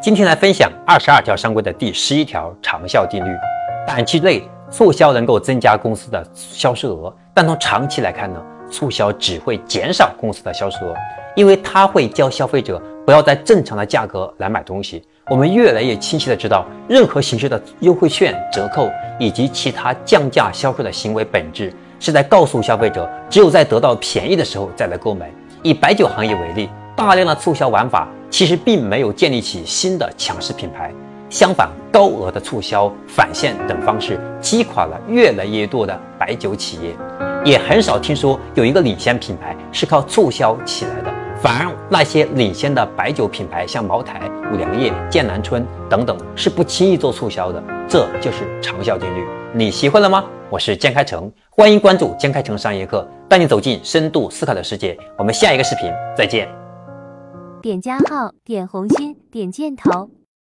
今天来分享二十二条商规的第十一条长效定律。短期内促销能够增加公司的销售额，但从长期来看呢，促销只会减少公司的销售额，因为它会教消费者不要在正常的价格来买东西。我们越来越清晰的知道，任何形式的优惠券、折扣以及其他降价销售的行为本质是在告诉消费者，只有在得到便宜的时候再来购买。以白酒行业为例，大量的促销玩法其实并没有建立起新的强势品牌，相反，高额的促销、返现等方式击垮了越来越多的白酒企业，也很少听说有一个领先品牌是靠促销起来的。反而那些领先的白酒品牌，像茅台、五粮液、剑南春等等，是不轻易做促销的。这就是长效定律。你学会了吗？我是江开成，欢迎关注江开成商业课，带你走进深度思考的世界。我们下一个视频再见。点加号，点红心，点箭头。